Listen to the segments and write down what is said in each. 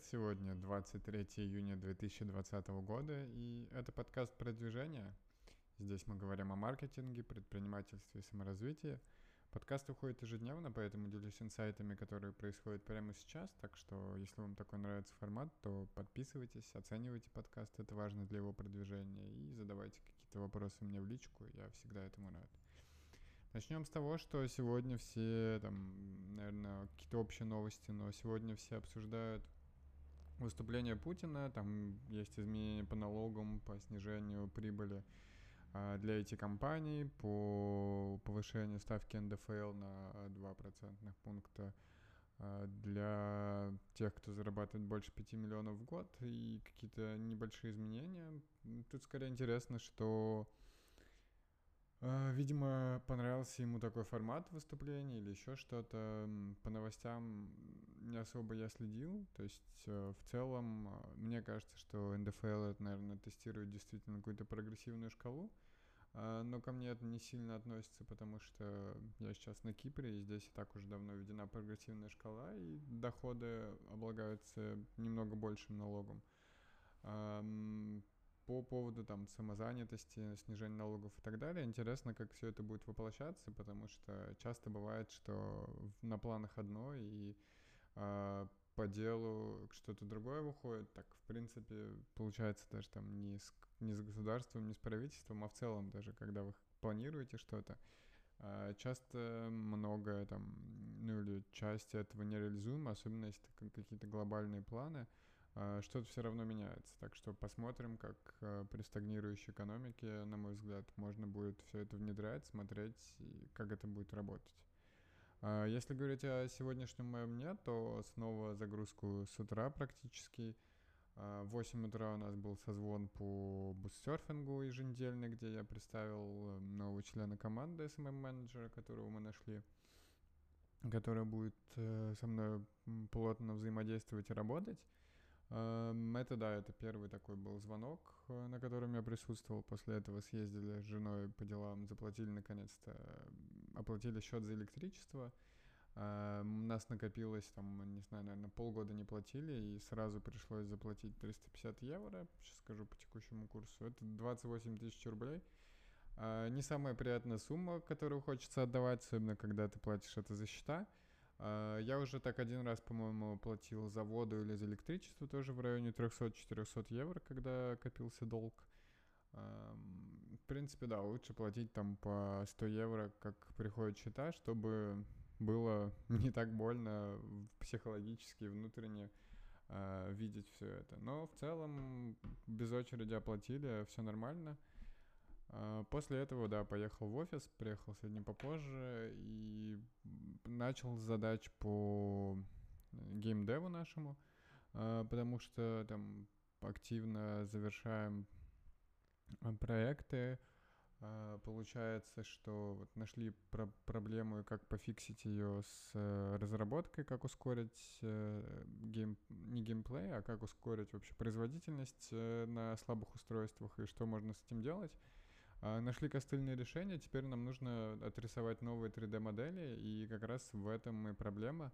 привет! Сегодня 23 июня 2020 года, и это подкаст «Продвижение». Здесь мы говорим о маркетинге, предпринимательстве и саморазвитии. Подкаст выходит ежедневно, поэтому делюсь инсайтами, которые происходят прямо сейчас. Так что, если вам такой нравится формат, то подписывайтесь, оценивайте подкаст, это важно для его продвижения, и задавайте какие-то вопросы мне в личку, я всегда этому рад. Начнем с того, что сегодня все, там, наверное, какие-то общие новости, но сегодня все обсуждают выступление Путина, там есть изменения по налогам, по снижению прибыли а, для IT-компаний, по повышению ставки НДФЛ на 2 процентных пункта а, для тех, кто зарабатывает больше 5 миллионов в год, и какие-то небольшие изменения. Тут скорее интересно, что а, видимо, понравился ему такой формат выступления или еще что-то. По новостям не особо я следил. То есть э, в целом а, мне кажется, что НДФЛ это, наверное, тестирует действительно какую-то прогрессивную шкалу. А, но ко мне это не сильно относится, потому что я сейчас на Кипре, и здесь и так уже давно введена прогрессивная шкала, и доходы облагаются немного большим налогом по поводу там самозанятости, снижения налогов и так далее. Интересно, как все это будет воплощаться, потому что часто бывает, что на планах одно и э, по делу что-то другое выходит. Так, в принципе, получается даже там не с, не с государством, не с правительством, а в целом даже, когда вы планируете что-то, э, часто много там, ну или часть этого нереализуема, особенно если какие-то глобальные планы, а, что-то все равно меняется. Так что посмотрим, как а, при стагнирующей экономике, на мой взгляд, можно будет все это внедрять, смотреть, как это будет работать. А, если говорить о сегодняшнем моем дне, то снова загрузку с утра практически. В 8 утра у нас был созвон по бустсерфингу еженедельный, где я представил э, нового члена команды SMM-менеджера, которого мы нашли, который будет э, со мной плотно взаимодействовать и работать. Эм, это да, это первый такой был звонок, э, на котором я присутствовал. После этого съездили с женой по делам, заплатили наконец-то, оплатили счет за электричество. У нас накопилось там, не знаю, наверное, полгода не платили, и сразу пришлось заплатить 350 евро, сейчас скажу по текущему курсу. Это 28 тысяч рублей. Э, не самая приятная сумма, которую хочется отдавать, особенно когда ты платишь это за счета. А, я уже так один раз, по-моему, платил за воду или за электричество тоже в районе 300-400 евро, когда копился долг. Принципе, да, лучше платить там по 100 евро, как приходит счета, чтобы было не так больно психологически внутренне э, видеть все это. Но в целом без очереди оплатили, все нормально. А, после этого, да, поехал в офис, приехал сегодня попозже и начал задач по геймдеву нашему, а, потому что там активно завершаем проекты. Получается, что нашли про проблему, как пофиксить ее с э, разработкой, как ускорить э, гейм, не геймплей, а как ускорить вообще производительность э, на слабых устройствах и что можно с этим делать. Нашли костыльное решение, теперь нам нужно отрисовать новые 3D-модели, и как раз в этом и проблема,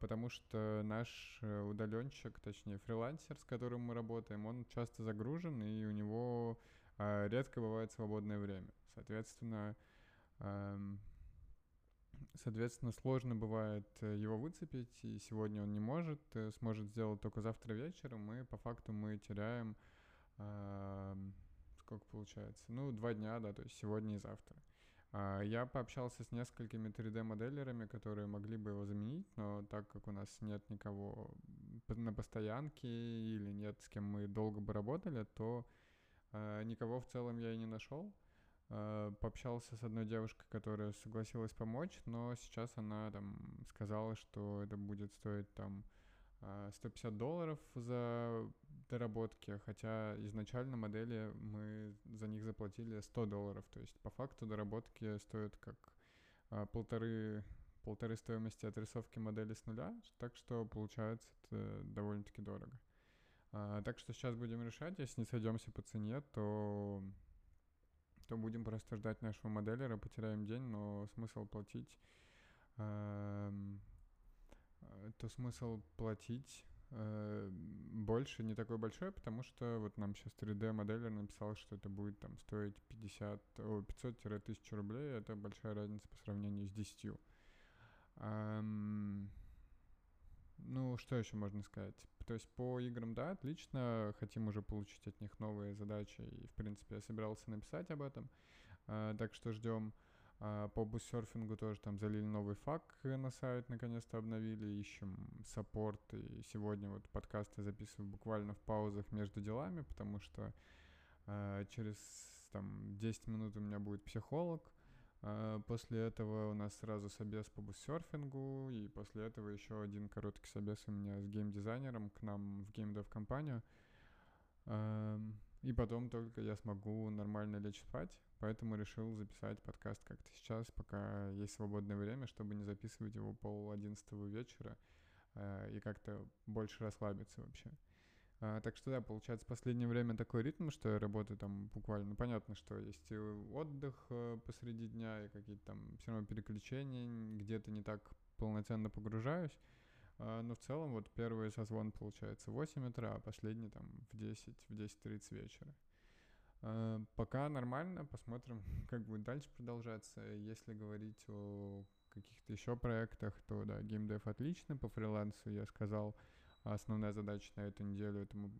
потому что наш э, удаленщик, точнее фрилансер, с которым мы работаем, он часто загружен, и у него а, редко бывает свободное время. Соответственно, Соответственно, сложно бывает э, его выцепить, и сегодня он не может, э, сможет сделать только завтра вечером, и по факту мы теряем сколько получается? Ну, два дня, да, то есть сегодня и завтра. А, я пообщался с несколькими 3D-моделерами, которые могли бы его заменить, но так как у нас нет никого на постоянке или нет с кем мы долго бы работали, то а, никого в целом я и не нашел. А, пообщался с одной девушкой, которая согласилась помочь, но сейчас она там сказала, что это будет стоить там 150 долларов за доработки, хотя изначально модели мы за них заплатили 100 долларов, то есть по факту доработки стоят как а, полторы, полторы стоимости отрисовки модели с нуля, так что получается это довольно-таки дорого. А, так что сейчас будем решать, если не сойдемся по цене, то то будем просто ждать нашего моделера, потеряем день, но смысл платить, э, то смысл платить больше не такой большой, потому что вот нам сейчас 3D-моделер написал, что это будет там стоить 50, 500-1000 рублей. Это большая разница по сравнению с 10. Эм, ну, что еще можно сказать? То есть по играм, да, отлично, хотим уже получить от них новые задачи, и, в принципе, я собирался написать об этом, э, так что ждем. Э, по буссерфингу тоже там залили новый фак на сайт, наконец-то обновили, ищем саппорт, и сегодня вот подкасты записываю буквально в паузах между делами, потому что э, через там 10 минут у меня будет психолог, а, после этого у нас сразу собес по буссерфингу, и после этого еще один короткий собес у меня с геймдизайнером к нам в геймдев-компанию. И потом только я смогу нормально лечь спать, поэтому решил записать подкаст как-то сейчас, пока есть свободное время, чтобы не записывать его пол одиннадцатого вечера а, и как-то больше расслабиться вообще. А, так что да, получается, в последнее время такой ритм, что я работаю там буквально, ну, понятно, что есть и отдых э, посреди дня, и какие-то там все равно переключения, где-то не так полноценно погружаюсь, но в целом вот первый созвон получается в 8 утра, а последний там в 10, в 10.30 вечера. А, пока нормально, посмотрим, как будет дальше продолжаться. Если говорить о каких-то еще проектах, то да, геймдев отлично, по фрилансу я сказал, Основная задача на эту неделю — это мы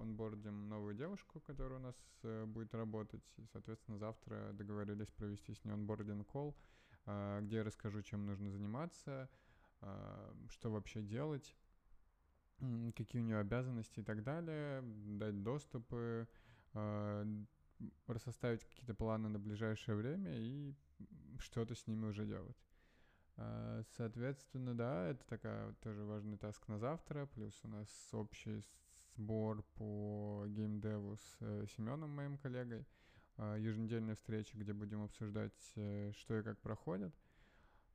онбордим новую девушку, которая у нас э, будет работать. И, соответственно, завтра договорились провести с ней онбординг колл, э, где я расскажу, чем нужно заниматься, что вообще делать, какие у нее обязанности и так далее, дать доступы, э, составить какие-то планы на ближайшее время и что-то с ними уже делать. А, соответственно, да, это такая тоже важный таск на завтра, плюс у нас общий сбор по геймдеву с э, Семеном, моим коллегой, а, еженедельная встреча, где будем обсуждать, э, что и как проходит.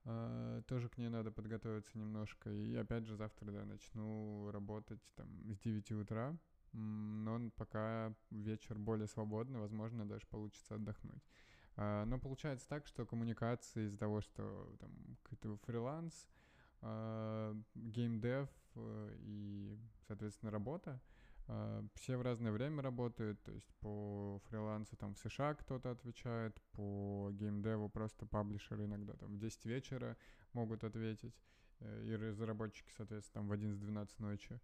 А, тоже к ней надо подготовиться немножко. И опять же завтра, да, начну работать там с 9 утра, но пока вечер более свободный, возможно, даже получится отдохнуть. А, но получается так, что коммуникации из-за того, что там какой-то фриланс, а, геймдев э, и, соответственно, работа, все в разное время работают, то есть по фрилансу там в США кто-то отвечает, по геймдеву просто паблишеры иногда там в 10 вечера могут ответить, э, и разработчики, соответственно, там в 11-12 ночи.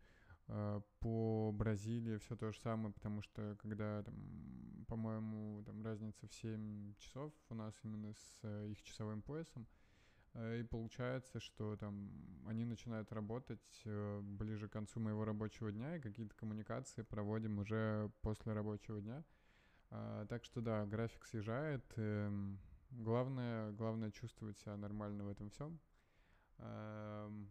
А, по Бразилии все то же самое, потому что когда, там, по-моему, там разница в 7 часов у нас именно с э, их часовым поясом, и получается, что там они начинают работать э, ближе к концу моего рабочего дня, и какие-то коммуникации проводим уже после рабочего дня. А, так что да, график съезжает. Эм, главное, главное чувствовать себя нормально в этом всем. Эм,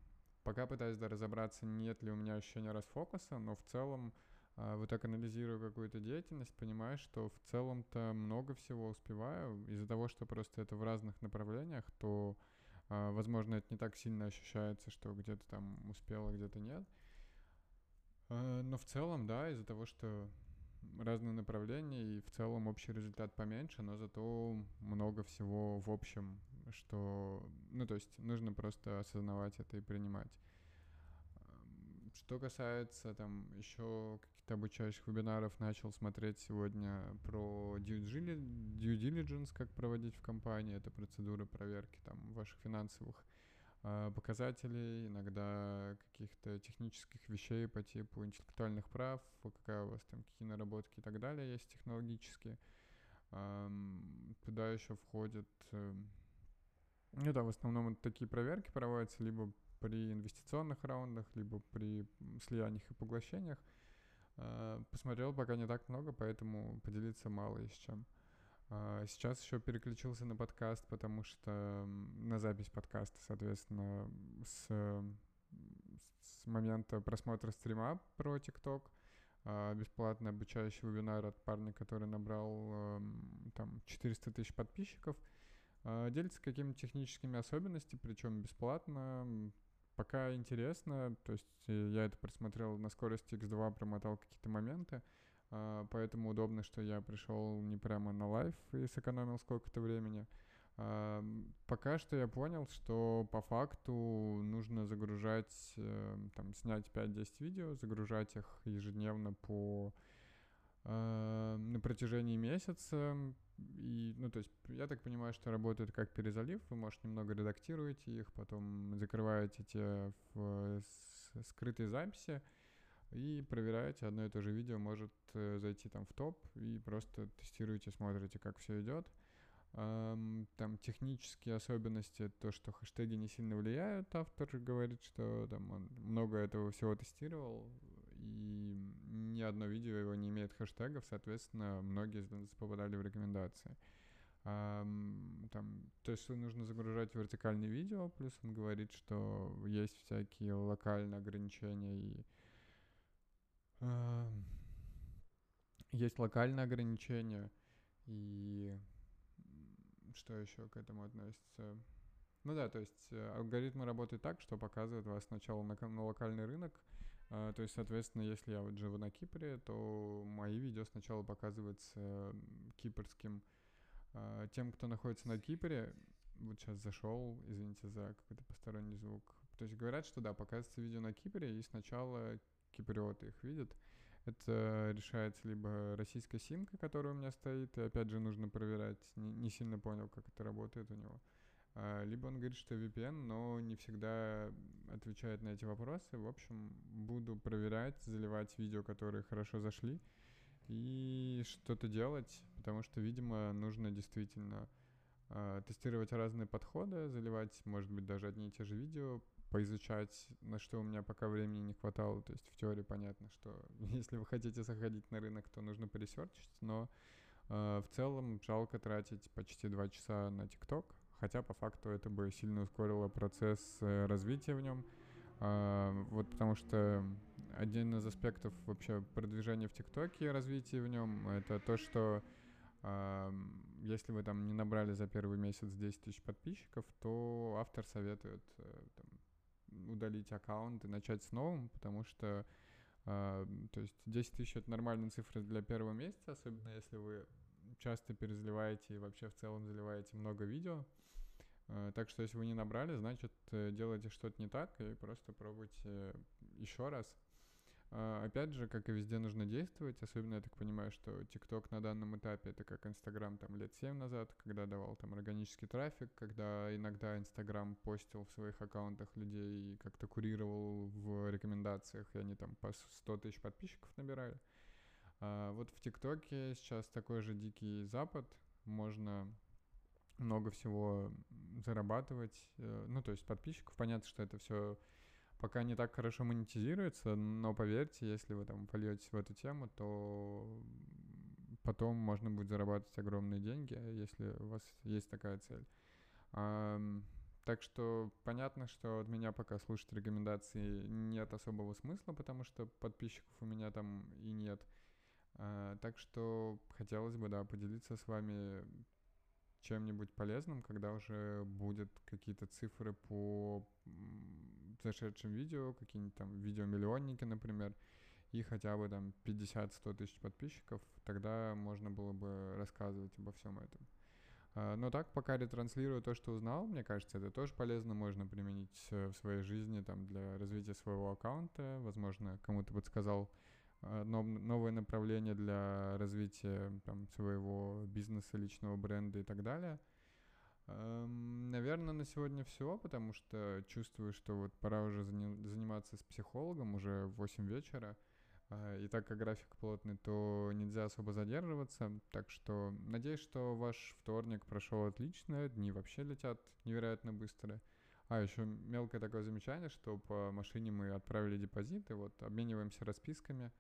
Пока пытаюсь да, разобраться, нет ли у меня ощущения расфокуса, но в целом э, вот так анализирую какую-то деятельность, понимаю, что в целом-то много всего успеваю. Из-за того, что просто это в разных направлениях, то, э, возможно, это не так сильно ощущается, что где-то там успела, где-то нет. Э, но в целом, да, из-за того, что разные направления, и в целом общий результат поменьше, но зато много всего в общем что, ну, то есть нужно просто осознавать это и принимать. Что касается там еще обучающих вебинаров, начал смотреть сегодня про due diligence, как проводить в компании, это процедуры проверки там ваших финансовых э, показателей, иногда каких-то технических вещей по типу интеллектуальных прав, какая у вас там, какие наработки и так далее есть технологические. Туда еще входит э, ну да, в основном такие проверки проводятся либо при инвестиционных раундах, либо при слияниях и поглощениях. А, посмотрел пока не так много, поэтому поделиться мало есть чем. А, сейчас еще переключился на подкаст, потому что на запись подкаста, соответственно, с, с момента просмотра стрима про TikTok, а, бесплатный обучающий вебинар от парня, который набрал там 400 тысяч подписчиков — а, делится какими-то техническими особенностями, причем бесплатно. Пока интересно, то есть э, я это просмотрел на скорости X2, промотал какие-то моменты, а, поэтому удобно, что я пришел не прямо на live и сэкономил сколько-то времени, Пока что я понял, что по факту нужно загружать, э, там, снять 5-10 видео, загружать их ежедневно по э, на протяжении месяца. И, ну, то есть, я так понимаю, что работает как перезалив. Вы, может, немного редактируете их, потом закрываете те в скрытой записи и проверяете одно и то же видео, может э, зайти там в топ и просто тестируете, смотрите, как все идет. Там технические особенности, то, что хэштеги не сильно влияют, автор говорит, что там он много этого всего тестировал, и ни одно видео его не имеет хэштегов, соответственно, многие попадали в рекомендации. Там, то есть нужно загружать вертикальные видео, плюс он говорит, что есть всякие локальные ограничения и есть локальные ограничения и что еще к этому относится? Ну да, то есть э, алгоритмы работают так, что показывают вас сначала на, на локальный рынок, э, то есть, соответственно, если я вот живу на Кипре, то мои видео сначала показываются кипрским э, тем, кто находится на Кипре. Вот сейчас зашел, извините за какой-то посторонний звук. То есть говорят, что да, показывается видео на Кипре, и сначала киприоты их видят. Это решается либо российская симка, которая у меня стоит, и опять же нужно проверять, не, не сильно понял, как это работает у него. А, либо он говорит, что VPN, но не всегда отвечает на эти вопросы. В общем, буду проверять, заливать видео, которые хорошо зашли, и что-то делать, потому что, видимо, нужно действительно э, тестировать разные подходы, заливать, может быть, даже одни и те же видео, поизучать, на что у меня пока времени не хватало. То есть в теории понятно, что если вы хотите заходить на рынок, то нужно поресерчить, но э, в целом жалко тратить почти два часа на ТикТок, хотя по факту это бы сильно ускорило процесс э, развития в нем. Э, вот потому что один из аспектов вообще продвижения в ТикТоке и развития в нем это то, что э, если вы там не набрали за первый месяц 10 тысяч подписчиков, то автор советует э, там, удалить аккаунт и начать с новым, потому что, э, то есть 10 тысяч — это нормальная цифра для первого месяца, особенно если вы часто перезаливаете и вообще в целом заливаете много видео. Э, так что если вы не набрали, значит, э, делаете что-то не так и просто пробуйте еще раз. А, опять же, как и везде нужно действовать, особенно я так понимаю, что TikTok на данном этапе это как Instagram там лет 7 назад, когда давал там органический трафик, когда иногда Instagram постил в своих аккаунтах людей и как-то курировал в рекомендациях, и они там по 100 тысяч подписчиков набирали. А вот в ТикТоке сейчас такой же дикий запад, можно много всего зарабатывать, э, ну, то есть подписчиков, понятно, что это все пока не так хорошо монетизируется, но поверьте, если вы там польетесь в эту тему, то потом можно будет зарабатывать огромные деньги, если у вас есть такая цель. А, так что понятно, что от меня пока слушать рекомендации нет особого смысла, потому что подписчиков у меня там и нет. А, так что хотелось бы, да, поделиться с вами чем-нибудь полезным, когда уже будут какие-то цифры по зашедшим видео, какие-нибудь там видеомиллионники, например, и хотя бы там 50-100 тысяч подписчиков, тогда можно было бы рассказывать обо всем этом. А, но так, пока ретранслирую то, что узнал, мне кажется, это тоже полезно, можно применить в своей жизни там, для развития своего аккаунта. Возможно, кому-то подсказал новое направление для развития там, своего бизнеса, личного бренда и так далее. Эм, Наверное, на сегодня все, потому что чувствую, что вот пора уже заниматься с психологом, уже в 8 вечера. А, и так как график плотный, то нельзя особо задерживаться. Так что надеюсь, что ваш вторник прошел отлично, дни вообще летят невероятно быстро. А, еще мелкое такое замечание, что по машине мы отправили депозиты, вот, обмениваемся расписками.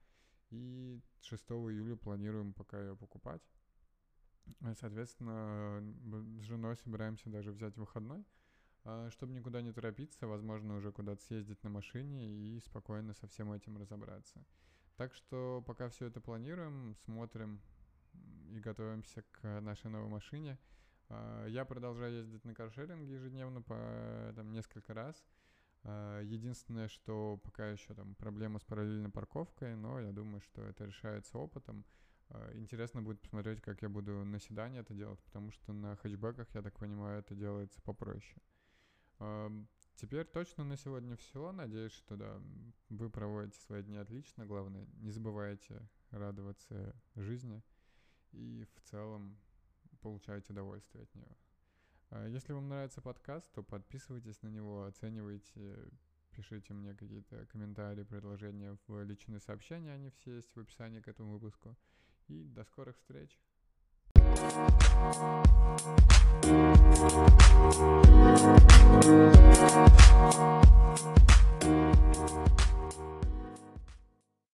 И 6 июля планируем пока ее покупать. Э, соответственно, с женой собираемся даже взять выходной, а, чтобы никуда не торопиться, возможно, уже куда-то съездить на машине и спокойно со всем этим разобраться. Так что пока все это планируем, смотрим и готовимся к нашей новой машине. А, я продолжаю ездить на каршеринге ежедневно по там, несколько раз. А, единственное, что пока еще там проблема с параллельной парковкой, но я думаю, что это решается опытом. А, интересно будет посмотреть, как я буду на седане это делать, потому что на хэтчбеках, я так понимаю, это делается попроще. Теперь точно на сегодня все. Надеюсь, что да, вы проводите свои дни отлично. Главное, не забывайте радоваться жизни и в целом получаете удовольствие от нее. А если вам нравится подкаст, то подписывайтесь на него, оценивайте, пишите мне какие-то комментарии, предложения в личные сообщения, они все есть в описании к этому выпуску. И до скорых встреч!